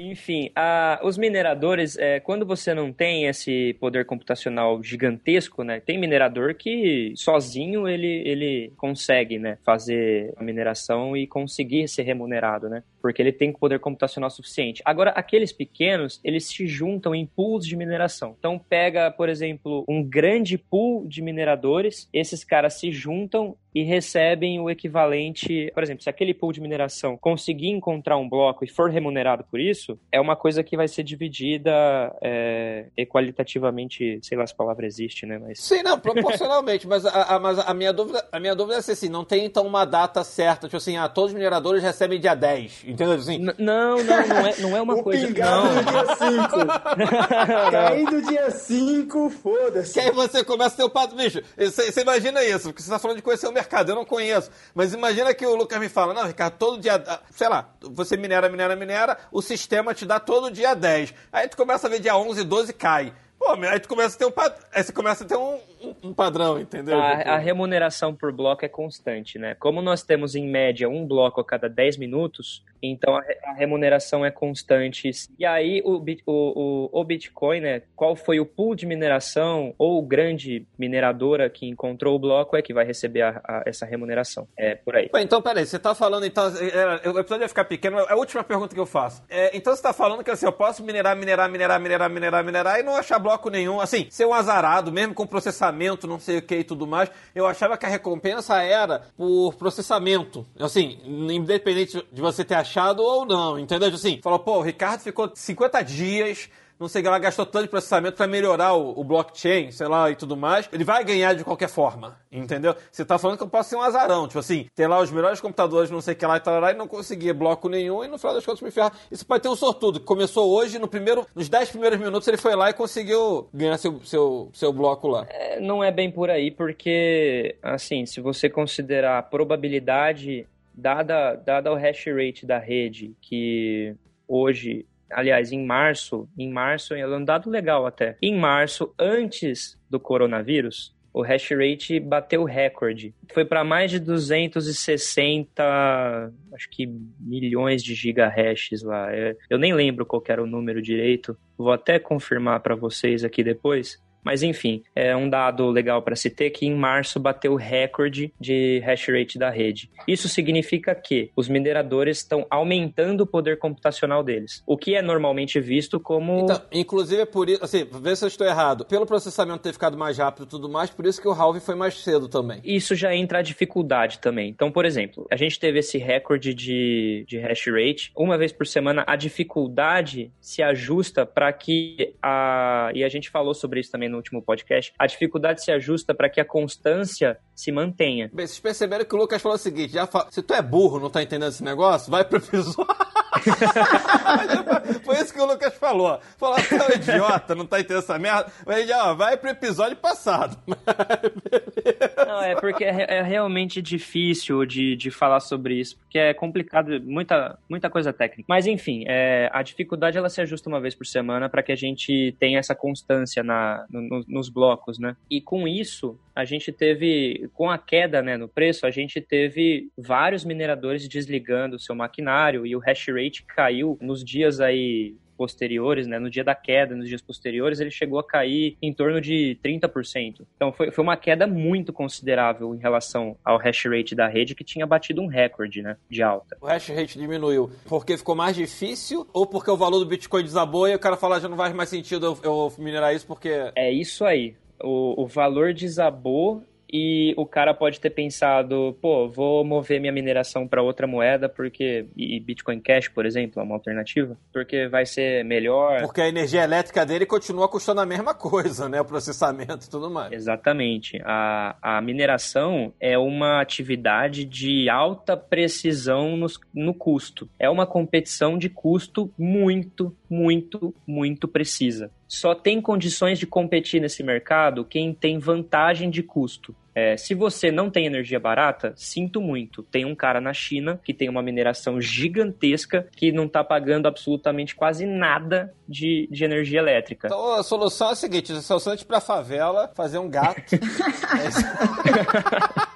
Enfim, a- os mineradores, é, quando você não tem esse poder computacional gigantesco, né? Tem minerador que sozinho ele, ele consegue, né? Fazer a mineração e conseguir ser remunerado, né? Porque ele tem poder computacional suficiente. Agora, aqueles pequenos, eles se juntam em pools de mineração. Então, pega, por exemplo, um grande pool de mineradores, esses caras se juntam e recebem o equivalente. Por exemplo, se aquele pool de mineração conseguir encontrar um bloco e for remunerado por isso, é uma coisa que vai ser dividida é, equalitativamente, sei lá se a palavra existe, né? Mas Sim, não, proporcionalmente, mas, a, a- mas a, minha dúvida, a minha dúvida é se assim, não tem então uma data certa, tipo assim, ah, todos os mineradores recebem dia 10, entendeu? Assim, N- não, não, não é, não é uma o coisa. pingado Não. no dia 5. Não. Caindo dia 5, foda-se. Que aí você começa a ter o pato. Bicho, você, você imagina isso, porque você tá falando de conhecer o mercado, eu não conheço. Mas imagina que o Lucas me fala, não, Ricardo, todo dia, ah, sei lá, você minera, minera, minera, o sistema te dá todo dia 10. Aí tu começa a ver dia 11, 12 cai. Pô, aí tu começa a ter um, aí você começa a ter um, um- padrão, entendeu? A, a remuneração por bloco é constante, né? Como nós temos em média um bloco a cada 10 minutos, então a, a remuneração é constante. E aí o, o, o, o Bitcoin, né? Qual foi o pool de mineração ou grande mineradora que encontrou o bloco é que vai receber a- essa remuneração. É por aí. Então, peraí, você tá falando, então, é, o episódio vai ficar pequeno, é a última pergunta que eu faço. É, então você tá falando que assim, eu posso minerar, minerar, minerar, minerar, minerar, minerar e não achar bloco nenhum, assim, ser um azarado, mesmo com processamento, não sei o que e tudo mais, eu achava que a recompensa era por processamento, assim, independente de você ter achado ou não, entendeu? Assim, falou, pô, o Ricardo ficou 50 dias não sei lá, gastou tanto de processamento pra melhorar o, o blockchain, sei lá, e tudo mais, ele vai ganhar de qualquer forma, entendeu? Você tá falando que eu posso ser um azarão, tipo assim, ter lá os melhores computadores, não sei o que lá e tal, e não conseguir bloco nenhum, e no final das contas me ferrar. Isso pode ter um sortudo, que começou hoje, no primeiro, nos 10 primeiros minutos ele foi lá e conseguiu ganhar seu, seu, seu bloco lá. É, não é bem por aí, porque, assim, se você considerar a probabilidade, dada, dada o hash rate da rede, que hoje, aliás, em março, em março, é um dado legal até, em março, antes do coronavírus, o hash rate bateu recorde. Foi para mais de 260, acho que milhões de gigahashes lá. É, eu nem lembro qual era o número direito. Vou até confirmar para vocês aqui depois. Mas enfim, é um dado legal para se ter que em março bateu o recorde de hash rate da rede. Isso significa que os mineradores estão aumentando o poder computacional deles, o que é normalmente visto como Então, inclusive é por isso, assim, vê se eu estou errado, pelo processamento ter ficado mais rápido e tudo mais, por isso que o halving foi mais cedo também. isso já entra a dificuldade também. Então, por exemplo, a gente teve esse recorde de, de hash rate. Uma vez por semana, a dificuldade se ajusta para que a. E a gente falou sobre isso também no último podcast. A dificuldade se ajusta para que a constância se mantenha. Bem, vocês perceberam que o Lucas falou o seguinte: já fa- se tu é burro, não tá entendendo esse negócio, vai pro episódio. Foi isso que o Lucas falou. Falou, você é um idiota, não tá entendendo essa merda. Mas ó, vai pro episódio passado. Não, é porque é, é realmente difícil de, de falar sobre isso, porque é complicado, muita, muita coisa técnica. Mas enfim, é, a dificuldade ela se ajusta uma vez por semana para que a gente tenha essa constância na, no- no- nos blocos, né? E com isso, a gente teve, com a queda né, no preço, a gente teve vários mineradores desligando o seu maquinário e o hash rate caiu nos dias aí posteriores, né, no dia da queda, nos dias posteriores, ele chegou a cair em torno de 30%. Então foi, foi uma queda muito considerável em relação ao hash rate da rede, que tinha batido um recorde né, de alta. O hash rate diminuiu porque ficou mais difícil ou porque o valor do Bitcoin desabou e o cara fala já não faz mais sentido eu, eu minerar isso porque. É isso aí. O, o valor desabou e o cara pode ter pensado, pô, vou mover minha mineração para outra moeda porque e Bitcoin Cash, por exemplo, é uma alternativa, porque vai ser melhor. Porque a energia elétrica dele continua custando a mesma coisa, né? O processamento e tudo mais. Exatamente. A, a mineração é uma atividade de alta precisão nos- no custo. É uma competição de custo muito, muito, muito precisa. Só tem condições de competir nesse mercado quem tem vantagem de custo. É, se você não tem energia barata, sinto muito. Tem um cara na China que tem uma mineração gigantesca que não está pagando absolutamente quase nada de, de energia elétrica. Então a solução é a seguinte: a solução é ir pra favela, fazer um gato.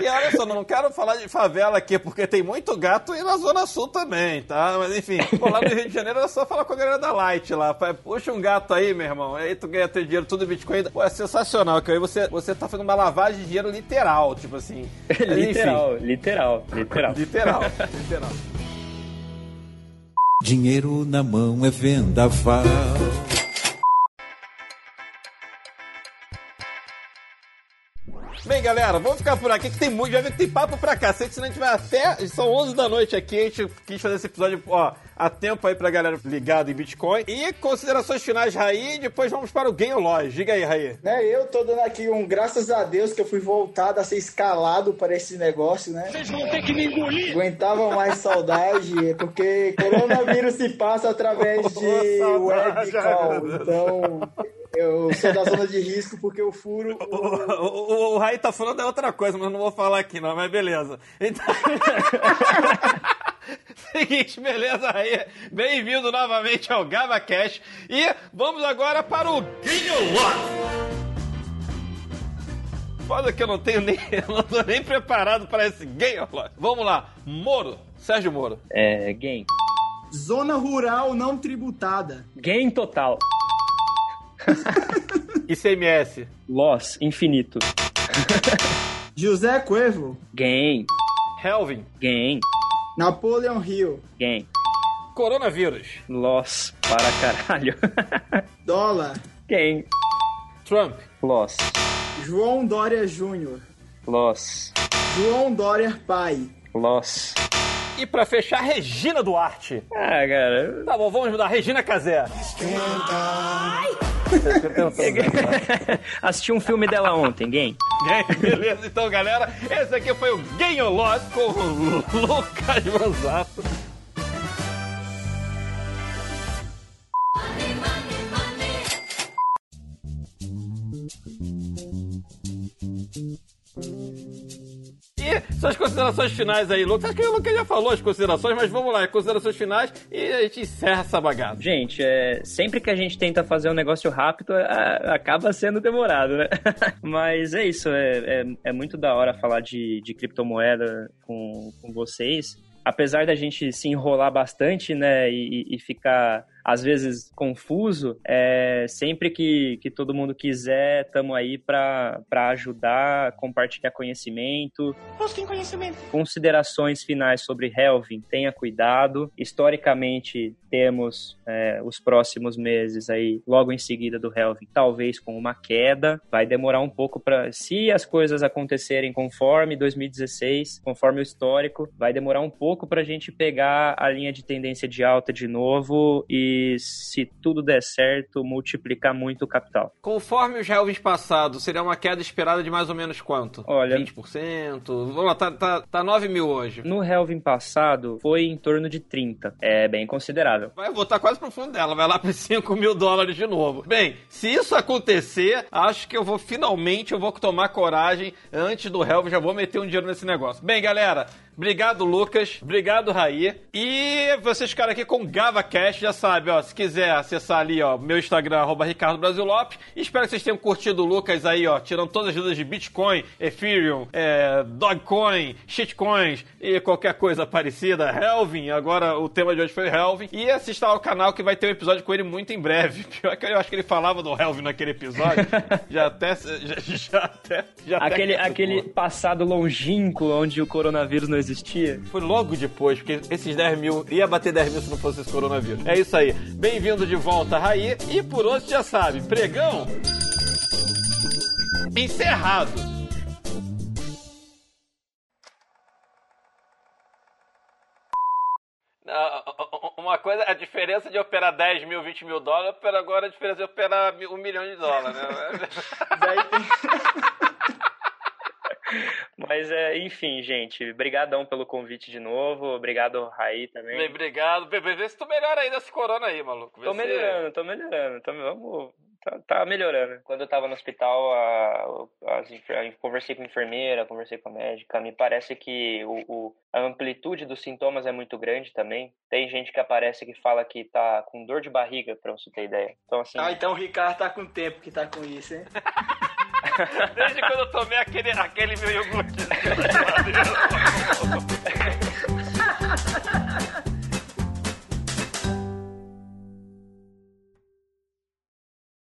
E olha só, não quero falar de favela aqui, porque tem muito gato e na Zona Sul também, tá? Mas enfim, pô, lá no Rio de Janeiro é só falar com a galera da Light lá. Pai, Puxa um gato aí, meu irmão. Aí tu ganha teu dinheiro tudo em Bitcoin. Pô, é sensacional, que aí você, você tá fazendo uma lavagem de dinheiro literal, tipo assim. Enfim. literal, literal, literal. Literal, literal. Dinheiro na mão é vendaval. Bem, galera, vamos ficar por aqui que tem muito, já vi que tem papo pra cacete, senão a gente vai até. São 11 da noite aqui, a gente quis fazer esse episódio, ó, há tempo aí pra galera ligada em Bitcoin. E considerações finais, Raí, e depois vamos para o Game Lodge. Diga aí, Raí. Né, eu tô dando aqui um graças a Deus que eu fui voltado a ser escalado para esse negócio, né? Vocês vão ter que me engolir. Aguentava mais saudade, porque coronavírus se passa através de Ô, web call. Então, eu sou da zona de risco porque eu furo O, o... o, o, o Raí tá falando é outra coisa, mas não vou falar aqui não, mas beleza. Então... Seguinte, beleza, Raí? Bem-vindo novamente ao GavaCast. E vamos agora para o Game Lodge. Foda que eu não tenho nem. Eu não tô nem preparado para esse Game Lodge. Vamos lá, Moro, Sérgio Moro. É, gain. Zona rural não tributada. Gain total. ICMS. Loss infinito. José Cuervo. Gain. Helvin. Gain. Napoleon Hill. Gain. Coronavírus. Loss para caralho. Dólar. Gain. Trump. Loss. João Dória Júnior. Loss. João Dória Pai. Loss. E pra fechar, Regina Duarte. Ah, cara. Tá bom, vamos mudar. Regina Casé. Assisti um filme dela ontem, Gain. Beleza, então, galera, esse aqui foi o Game Lost com o Lucas Manzato. Suas considerações finais aí, Lucas. Acho que o Lucas já falou as considerações, mas vamos lá, considerações finais e a gente encerra essa bagaça. Gente, é, sempre que a gente tenta fazer um negócio rápido, a- acaba sendo demorado, né? Mas é isso, é, é, é muito da hora falar de, de criptomoeda com, com vocês. Apesar da gente se enrolar bastante, né, e, e ficar às vezes confuso, é, sempre que, que todo mundo quiser, estamos aí para ajudar, compartilhar conhecimento, Busquem conhecimento. considerações finais sobre Helvin, tenha cuidado. Historicamente, temos é, os próximos meses aí, logo em seguida do Helvin, talvez com uma queda. Vai demorar um pouco para. Se as coisas acontecerem conforme 2016, conforme o histórico, vai demorar um pouco para a gente pegar a linha de tendência de alta de novo e, se tudo der certo, multiplicar muito o capital. Conforme os Helvins passados, seria uma queda esperada de mais ou menos quanto? Olha- 20%? Vamos lá, tá, tá, tá 9 mil hoje. No Helvin passado, foi em torno de 30. É bem considerável. Vai voltar quase pro fundo dela, vai lá para 5 mil dólares de novo. Bem, se isso acontecer, acho que eu vou finalmente, eu vou tomar coragem antes do Helvin, já vou meter um dinheiro nesse negócio. Bem, galera, obrigado Lucas, obrigado Raí. E vocês ficaram aqui com GavaCast, já sabe, ó, se quiser acessar ali, ó, meu Instagram, arroba Ricardo Brasil Lopes. Espero que vocês tenham curtido o Lucas aí, ó, tirando todas as dúvidas de Bitcoin, Ethereum, é, Dogecoin, Shitcoins e qualquer coisa parecida. Helvin, agora o tema de hoje foi Helvin. E assista ao canal que vai ter um episódio com ele muito em breve. Pior que eu acho que ele falava do Helvin naquele episódio. já até. Já, já até. Já até Aquele, cansou. aquele passado longínquo onde o coronavírus não existia. Foi logo depois, porque esses 10 mil ia bater 10 mil se não fosse esse coronavírus. É isso aí. Bem-vindo de volta, Raí. E por hoje já sabe, pregão encerrado. Não, Uma coisa, a diferença de operar 10 mil, 20 mil dólares, para agora a diferença de operar um milhão de dólares, né? Daí tem... Mas, é, enfim, gente, brigadão pelo convite de novo. Obrigado, Raí, também. Bem, obrigado. Bebê, vê se tu melhora aí desse corona aí, maluco. Vê Tô se- melhorando, tô melhorando. Tô, vamos, tá, tá melhorando. Quando eu tava no hospital, a, enfer- eu conversei com a enfermeira, conversei com a médica. Me parece que o, o- a amplitude dos sintomas é muito grande também. Tem gente que aparece que fala que tá com dor de barriga, pra você ter ideia. Então, assim, Ah, então o Ricardo tá com tempo que tá com isso, hein? Desde quando eu tomei aquele, aquele meu iogurte.